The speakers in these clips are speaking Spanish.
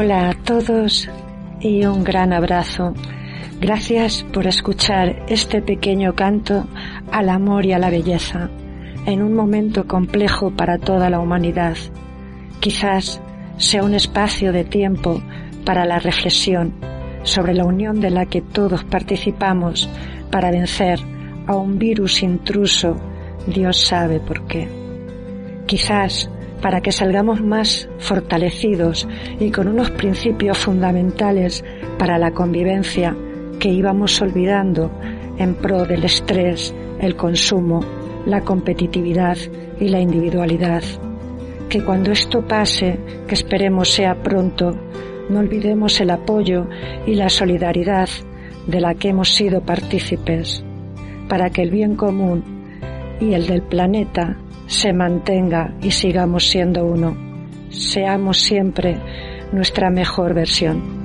Hola a todos y un gran abrazo. Gracias por escuchar este pequeño canto al amor y a la belleza en un momento complejo para toda la humanidad. Quizás sea un espacio de tiempo para la reflexión sobre la unión de la que todos participamos para vencer a un virus intruso, Dios sabe por qué. Quizás para que salgamos más fortalecidos y con unos principios fundamentales para la convivencia que íbamos olvidando en pro del estrés, el consumo, la competitividad y la individualidad. Que cuando esto pase, que esperemos sea pronto, no olvidemos el apoyo y la solidaridad de la que hemos sido partícipes, para que el bien común y el del planeta se mantenga y sigamos siendo uno. Seamos siempre nuestra mejor versión.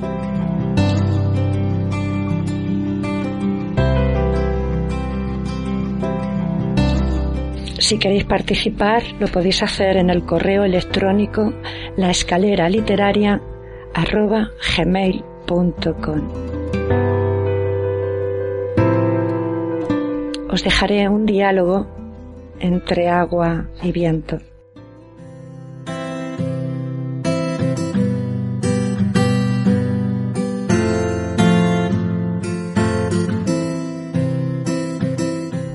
Si queréis participar, lo podéis hacer en el correo electrónico la escalera literaria arroba gmail.com. Os dejaré un diálogo entre agua y viento.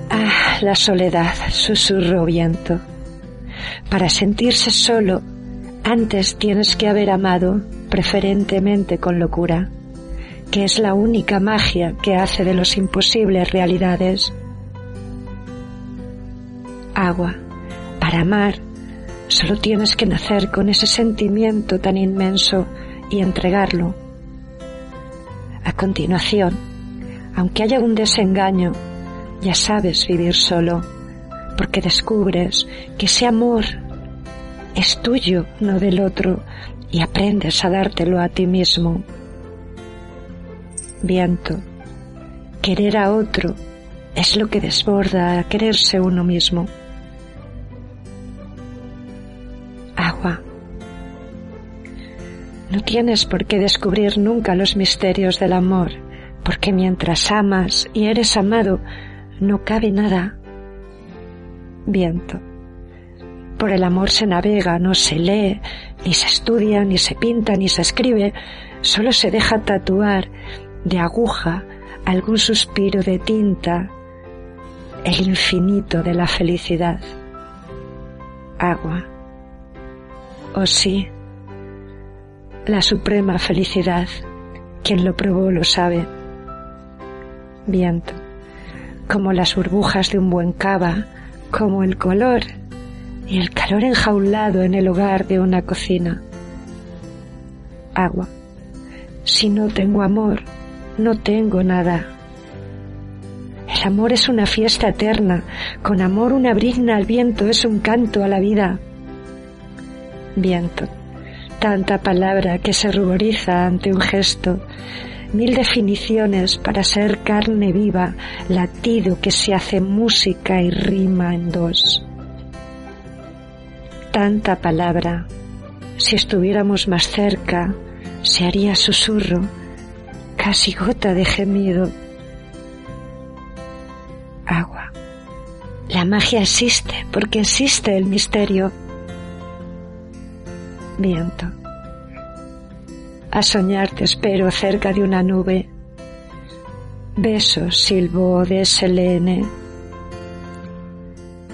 Ah, la soledad, susurro viento. Para sentirse solo, antes tienes que haber amado, preferentemente con locura, que es la única magia que hace de los imposibles realidades agua. Para amar, solo tienes que nacer con ese sentimiento tan inmenso y entregarlo. A continuación, aunque haya un desengaño, ya sabes vivir solo, porque descubres que ese amor es tuyo, no del otro, y aprendes a dártelo a ti mismo. Viento, querer a otro es lo que desborda a quererse uno mismo. No tienes por qué descubrir nunca los misterios del amor, porque mientras amas y eres amado, no cabe nada. Viento. Por el amor se navega, no se lee, ni se estudia, ni se pinta, ni se escribe, solo se deja tatuar de aguja algún suspiro de tinta, el infinito de la felicidad. Agua. Oh sí, la suprema felicidad. Quien lo probó lo sabe. Viento, como las burbujas de un buen cava, como el color y el calor enjaulado en el hogar de una cocina. Agua. Si no tengo amor, no tengo nada. El amor es una fiesta eterna, con amor una brizna al viento es un canto a la vida. Viento tanta palabra que se ruboriza ante un gesto, mil definiciones para ser carne viva, latido que se hace música y rima en dos. Tanta palabra, si estuviéramos más cerca, se haría susurro, casi gota de gemido. Agua. La magia existe porque existe el misterio viento. A soñar te espero cerca de una nube. Besos, silbo de Selene.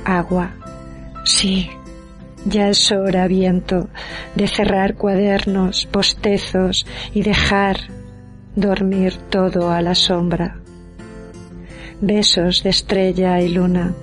Agua. Sí, ya es hora, viento, de cerrar cuadernos, postezos y dejar dormir todo a la sombra. Besos de estrella y luna.